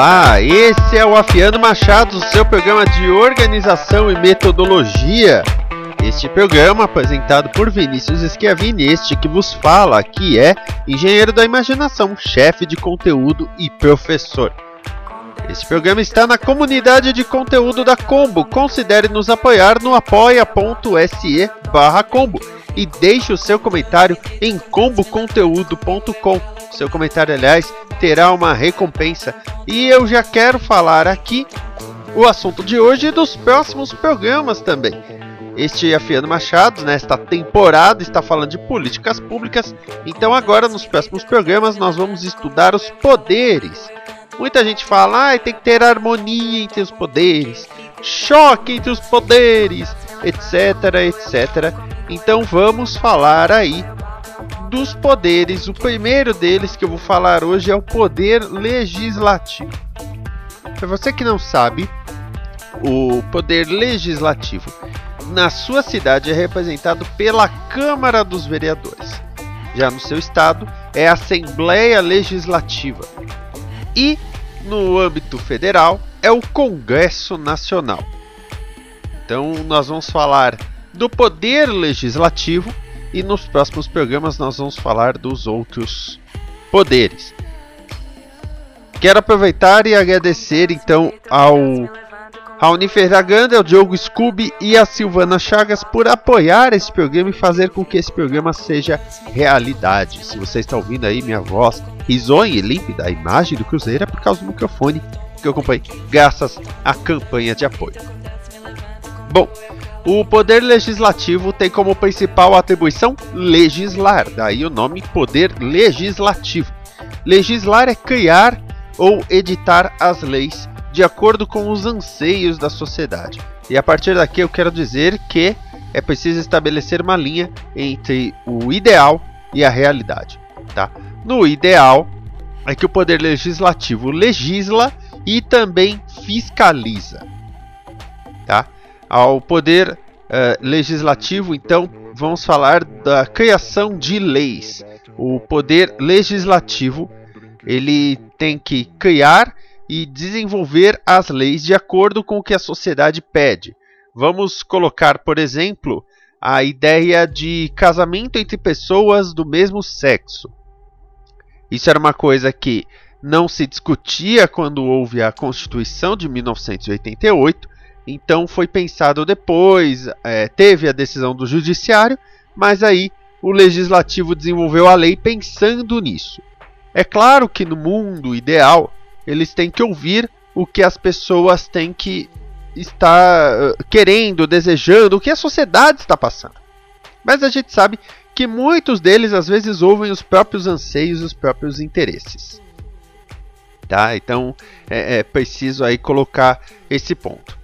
Olá, esse é o Afiano Machado, seu programa de organização e metodologia. Este programa apresentado por Vinícius Schiavini, este que vos fala, que é engenheiro da imaginação, chefe de conteúdo e professor. Este programa está na comunidade de conteúdo da Combo. Considere nos apoiar no apoia.se barra Combo e deixe o seu comentário em comboconteúdo.com. Seu comentário, aliás, terá uma recompensa. E eu já quero falar aqui o assunto de hoje e dos próximos programas também. Este Afiano Machado, nesta temporada, está falando de políticas públicas. Então, agora nos próximos programas, nós vamos estudar os poderes. Muita gente fala, ah, tem que ter harmonia entre os poderes, choque entre os poderes, etc, etc. Então, vamos falar aí dos poderes. O primeiro deles que eu vou falar hoje é o poder legislativo. Para você que não sabe, o poder legislativo na sua cidade é representado pela Câmara dos Vereadores. Já no seu estado é a Assembleia Legislativa. E no âmbito federal é o Congresso Nacional. Então nós vamos falar do poder legislativo e nos próximos programas nós vamos falar dos outros poderes. Quero aproveitar e agradecer então ao Raoni Ferraganda, ao Diogo Scooby e a Silvana Chagas por apoiar esse programa e fazer com que esse programa seja realidade. Se você está ouvindo aí minha voz risonha e límpida, a imagem do Cruzeiro é por causa do microfone que eu acompanhei, graças à campanha de apoio. Bom, o poder legislativo tem como principal atribuição legislar, daí o nome poder legislativo. Legislar é criar ou editar as leis de acordo com os anseios da sociedade. E a partir daqui eu quero dizer que é preciso estabelecer uma linha entre o ideal e a realidade. Tá? No ideal é que o poder legislativo legisla e também fiscaliza. Tá? Ao poder uh, legislativo, então, vamos falar da criação de leis. O poder legislativo ele tem que criar e desenvolver as leis de acordo com o que a sociedade pede. Vamos colocar, por exemplo, a ideia de casamento entre pessoas do mesmo sexo. Isso era uma coisa que não se discutia quando houve a Constituição de 1988, então foi pensado depois, é, teve a decisão do Judiciário, mas aí o Legislativo desenvolveu a lei pensando nisso. É claro que no mundo ideal eles têm que ouvir o que as pessoas têm que estar uh, querendo, desejando, o que a sociedade está passando. Mas a gente sabe que muitos deles às vezes ouvem os próprios anseios, os próprios interesses. Tá? Então é, é preciso aí colocar esse ponto.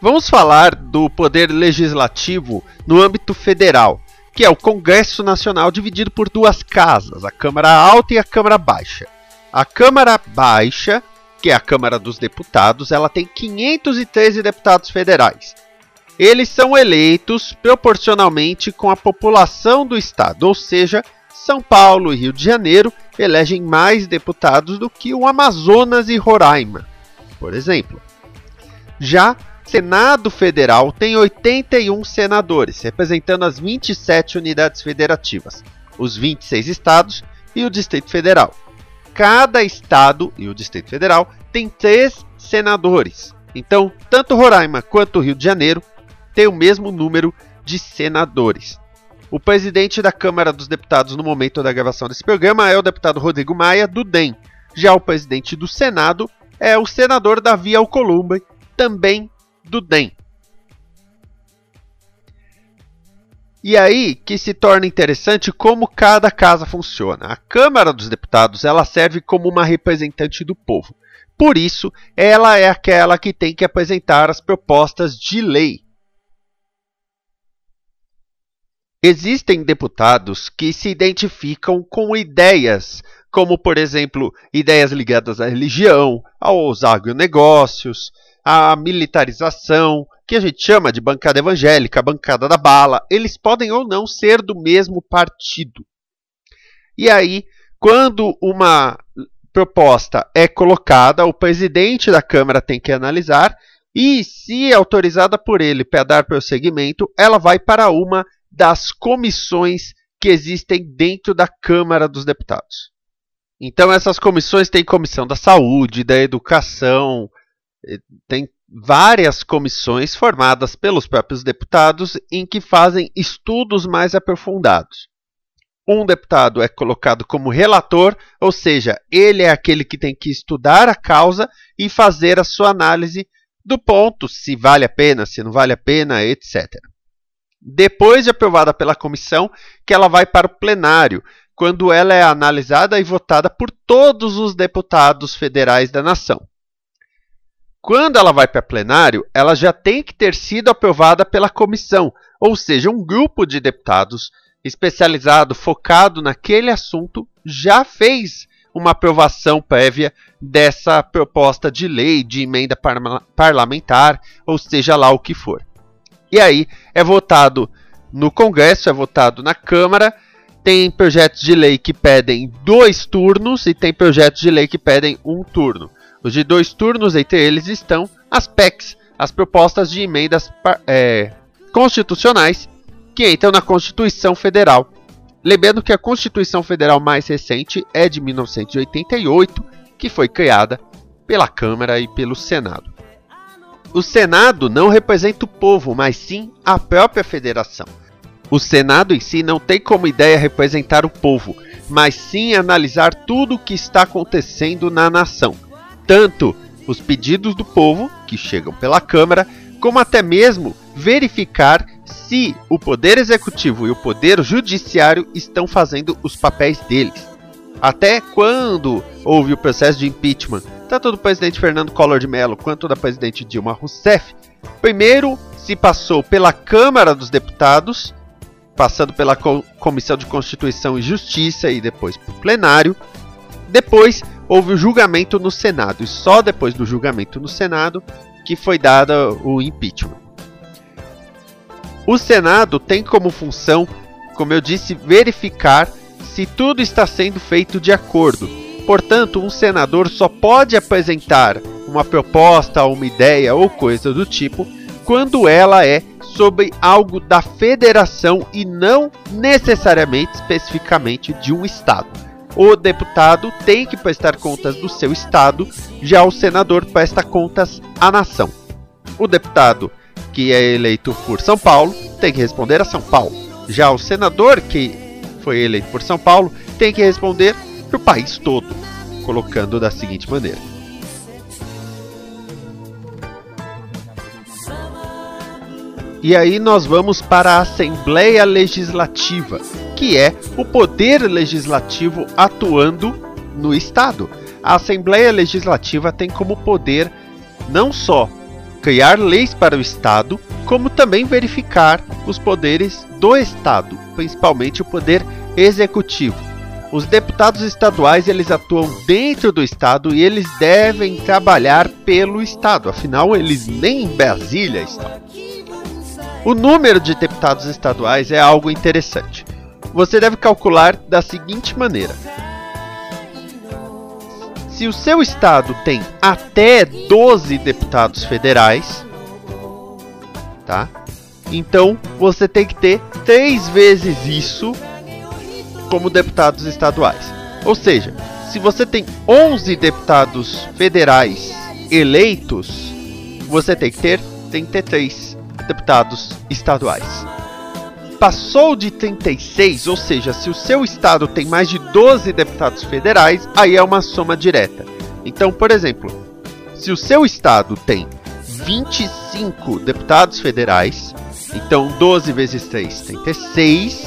Vamos falar do poder legislativo no âmbito federal, que é o Congresso Nacional dividido por duas casas, a Câmara Alta e a Câmara Baixa. A Câmara Baixa, que é a Câmara dos Deputados, ela tem 513 deputados federais. Eles são eleitos proporcionalmente com a população do estado, ou seja, São Paulo e Rio de Janeiro elegem mais deputados do que o Amazonas e Roraima, por exemplo. Já Senado Federal tem 81 senadores, representando as 27 unidades federativas, os 26 estados e o Distrito Federal. Cada estado e o Distrito Federal tem três senadores. Então, tanto Roraima quanto Rio de Janeiro têm o mesmo número de senadores. O presidente da Câmara dos Deputados no momento da gravação desse programa é o deputado Rodrigo Maia, do DEM. Já o presidente do Senado é o senador Davi Alcolumbre, também do DEM. E aí que se torna interessante como cada casa funciona. A Câmara dos Deputados ela serve como uma representante do povo. Por isso, ela é aquela que tem que apresentar as propostas de lei. Existem deputados que se identificam com ideias, como por exemplo, ideias ligadas à religião, aos agronegócios, à militarização, que a gente chama de bancada evangélica, bancada da bala, eles podem ou não ser do mesmo partido. E aí, quando uma proposta é colocada, o presidente da Câmara tem que analisar e, se autorizada por ele para dar prosseguimento, ela vai para uma das comissões que existem dentro da Câmara dos Deputados. Então, essas comissões têm comissão da saúde, da educação, tem várias comissões formadas pelos próprios deputados em que fazem estudos mais aprofundados. Um deputado é colocado como relator, ou seja, ele é aquele que tem que estudar a causa e fazer a sua análise do ponto, se vale a pena, se não vale a pena, etc. Depois de aprovada pela comissão, que ela vai para o plenário, quando ela é analisada e votada por todos os deputados federais da nação. Quando ela vai para plenário, ela já tem que ter sido aprovada pela comissão, ou seja, um grupo de deputados especializado, focado naquele assunto, já fez uma aprovação prévia dessa proposta de lei, de emenda par parlamentar, ou seja lá o que for. E aí é votado no Congresso, é votado na Câmara. Tem projetos de lei que pedem dois turnos e tem projetos de lei que pedem um turno. Os de dois turnos, entre eles estão as PECs, as propostas de emendas é, constitucionais que entram na Constituição Federal. Lembrando que a Constituição Federal mais recente é de 1988, que foi criada pela Câmara e pelo Senado. O Senado não representa o povo, mas sim a própria federação. O Senado em si não tem como ideia representar o povo, mas sim analisar tudo o que está acontecendo na nação tanto os pedidos do povo, que chegam pela Câmara, como até mesmo verificar se o Poder Executivo e o Poder Judiciário estão fazendo os papéis deles. Até quando houve o processo de impeachment, tanto do presidente Fernando Collor de Mello quanto da presidente Dilma Rousseff, primeiro se passou pela Câmara dos Deputados, passando pela Comissão de Constituição e Justiça e depois para o plenário. Depois houve o julgamento no Senado, e só depois do julgamento no Senado que foi dado o impeachment. O Senado tem como função, como eu disse, verificar se tudo está sendo feito de acordo. Portanto, um senador só pode apresentar uma proposta, uma ideia ou coisa do tipo quando ela é sobre algo da federação e não necessariamente especificamente de um estado o deputado tem que prestar contas do seu estado, já o senador presta contas à nação. O deputado que é eleito por São Paulo tem que responder a São Paulo. Já o senador que foi eleito por São Paulo tem que responder para o país todo, colocando da seguinte maneira: E aí nós vamos para a Assembleia Legislativa, que é o poder legislativo atuando no Estado. A Assembleia Legislativa tem como poder não só criar leis para o Estado, como também verificar os poderes do Estado, principalmente o poder executivo. Os deputados estaduais eles atuam dentro do estado e eles devem trabalhar pelo estado, afinal eles nem em Brasília estão. O número de deputados estaduais é algo interessante. Você deve calcular da seguinte maneira: se o seu estado tem até 12 deputados federais, tá? Então você tem que ter três vezes isso como deputados estaduais. Ou seja, se você tem 11 deputados federais eleitos, você tem que ter 33 deputados estaduais. Passou de 36, ou seja, se o seu estado tem mais de 12 deputados federais, aí é uma soma direta. Então, por exemplo, se o seu estado tem 25 deputados federais, então 12 vezes 3, 36,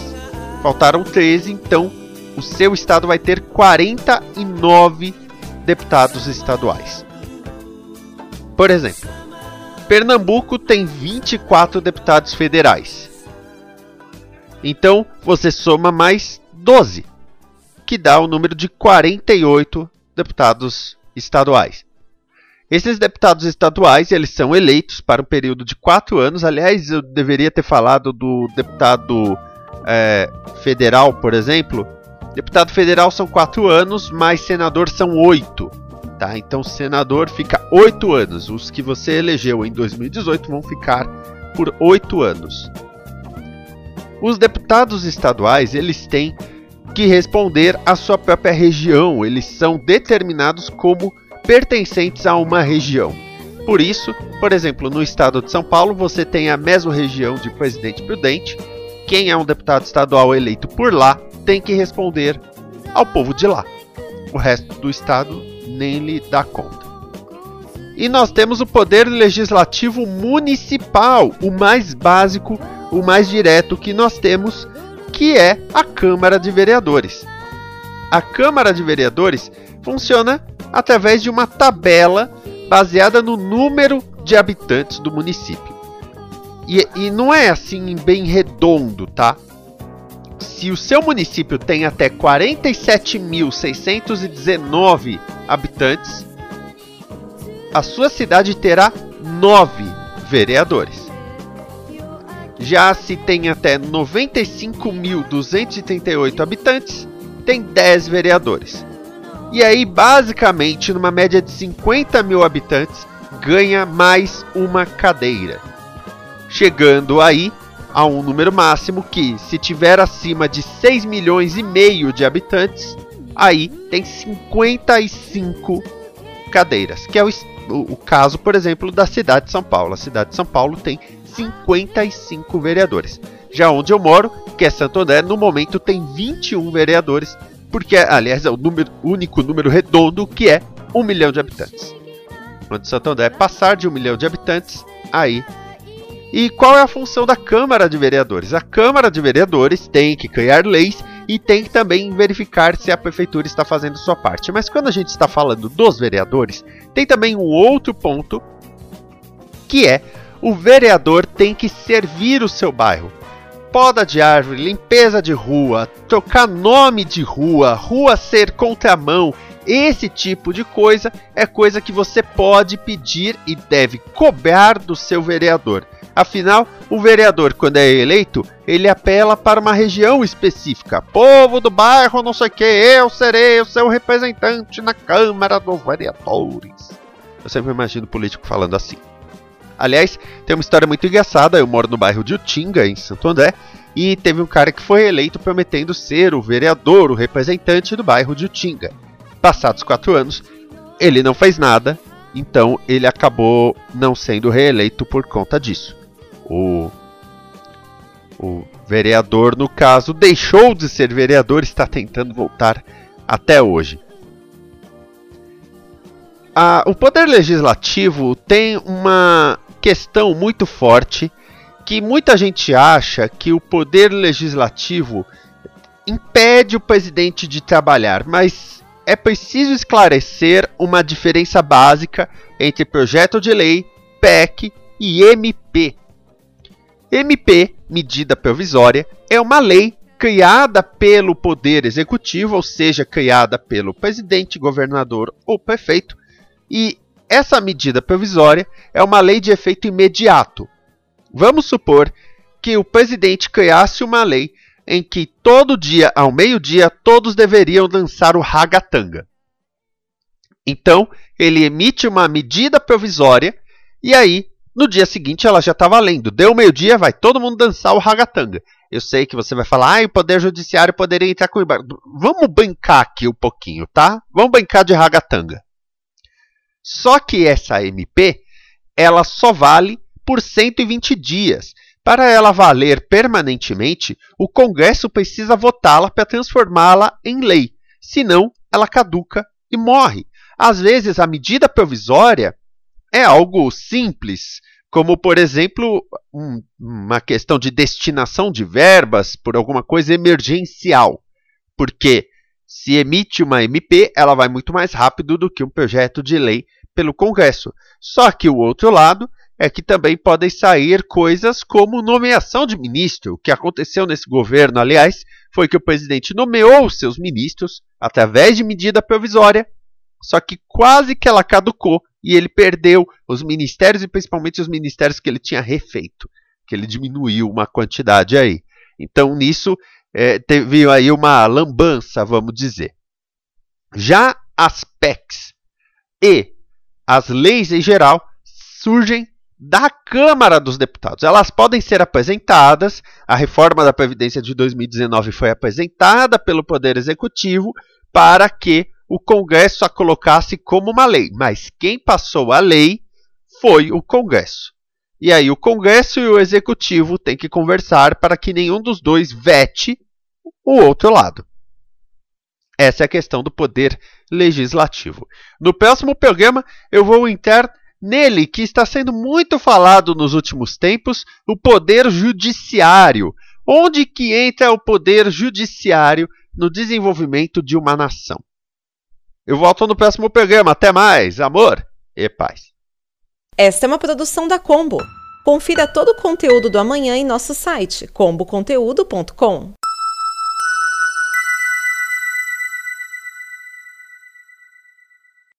faltaram 13, então o seu estado vai ter 49 deputados estaduais. Por exemplo, Pernambuco tem 24 deputados federais. Então você soma mais 12, que dá o número de 48 deputados estaduais. Esses deputados estaduais eles são eleitos para um período de quatro anos. Aliás, eu deveria ter falado do deputado é, federal, por exemplo. Deputado federal são quatro anos, mas senador são oito. Tá? Então, senador fica oito anos. Os que você elegeu em 2018 vão ficar por oito anos. Os deputados estaduais eles têm que responder à sua própria região. Eles são determinados como pertencentes a uma região. Por isso, por exemplo, no estado de São Paulo, você tem a mesma região de Presidente Prudente. Quem é um deputado estadual eleito por lá tem que responder ao povo de lá. O resto do estado nem lhe dá conta. E nós temos o poder legislativo municipal, o mais básico, o mais direto que nós temos, que é a Câmara de Vereadores. A Câmara de Vereadores funciona através de uma tabela baseada no número de habitantes do município. E, e não é assim bem redondo, tá? Se o seu município tem até 47.619 habitantes, a sua cidade terá 9 vereadores. Já se tem até 95.238 habitantes, tem 10 vereadores. E aí, basicamente, numa média de 50 mil habitantes, ganha mais uma cadeira. Chegando aí a um número máximo que, se tiver acima de 6 milhões e meio de habitantes, aí tem 55 cadeiras, que é o, o, o caso, por exemplo, da cidade de São Paulo. A cidade de São Paulo tem 55 vereadores. Já onde eu moro, que é Santo André, no momento tem 21 vereadores porque, aliás, é o número, único número redondo que é um milhão de habitantes. Quando Santo André passar de um milhão de habitantes, aí. E qual é a função da Câmara de Vereadores? A Câmara de Vereadores tem que criar leis e tem que também verificar se a prefeitura está fazendo sua parte. Mas quando a gente está falando dos vereadores, tem também um outro ponto que é o vereador tem que servir o seu bairro poda de árvore, limpeza de rua, trocar nome de rua, rua ser contramão, esse tipo de coisa é coisa que você pode pedir e deve cobrar do seu vereador. Afinal, o vereador, quando é eleito, ele apela para uma região específica. Povo do bairro, não sei o que, eu serei o seu representante na Câmara dos Vereadores. Eu sempre imagino político falando assim. Aliás, tem uma história muito engraçada. Eu moro no bairro de Utinga, em Santo André, e teve um cara que foi eleito prometendo ser o vereador, o representante do bairro de Utinga. Passados quatro anos, ele não fez nada, então ele acabou não sendo reeleito por conta disso. O, o vereador, no caso, deixou de ser vereador e está tentando voltar até hoje a, o poder legislativo tem uma questão muito forte que muita gente acha que o poder legislativo impede o presidente de trabalhar, mas é preciso esclarecer uma diferença básica entre projeto de lei, PEC e MP. MP, medida provisória, é uma lei criada pelo poder executivo, ou seja, criada pelo presidente, governador ou prefeito, e essa medida provisória é uma lei de efeito imediato. Vamos supor que o presidente criasse uma lei em que todo dia, ao meio-dia, todos deveriam dançar o ragatanga. Então, ele emite uma medida provisória e aí, No dia seguinte ela já está valendo. Deu meio-dia, vai todo mundo dançar o ragatanga. Eu sei que você vai falar, ah, o Poder Judiciário poderia entrar com embargo. Vamos bancar aqui um pouquinho, tá? Vamos bancar de ragatanga. Só que essa MP, ela só vale por 120 dias. Para ela valer permanentemente, o Congresso precisa votá-la para transformá-la em lei. Senão, ela caduca e morre. Às vezes, a medida provisória é algo simples, como, por exemplo, um, uma questão de destinação de verbas por alguma coisa emergencial. Porque se emite uma MP, ela vai muito mais rápido do que um projeto de lei pelo Congresso. Só que o outro lado é que também podem sair coisas como nomeação de ministro. O que aconteceu nesse governo, aliás, foi que o presidente nomeou seus ministros através de medida provisória, só que quase que ela caducou e ele perdeu os ministérios e principalmente os ministérios que ele tinha refeito, que ele diminuiu uma quantidade aí. Então nisso é, teve aí uma lambança, vamos dizer. Já as PECs e as leis em geral surgem da Câmara dos Deputados. Elas podem ser apresentadas. A reforma da Previdência de 2019 foi apresentada pelo Poder Executivo para que o Congresso a colocasse como uma lei. Mas quem passou a lei foi o Congresso. E aí o Congresso e o Executivo têm que conversar para que nenhum dos dois vete o outro lado. Essa é a questão do poder legislativo. No próximo programa, eu vou entrar nele que está sendo muito falado nos últimos tempos, o poder judiciário. Onde que entra o poder judiciário no desenvolvimento de uma nação? Eu volto no próximo programa. Até mais, amor e paz. Esta é uma produção da Combo. Confira todo o conteúdo do amanhã em nosso site comboconteúdo.com.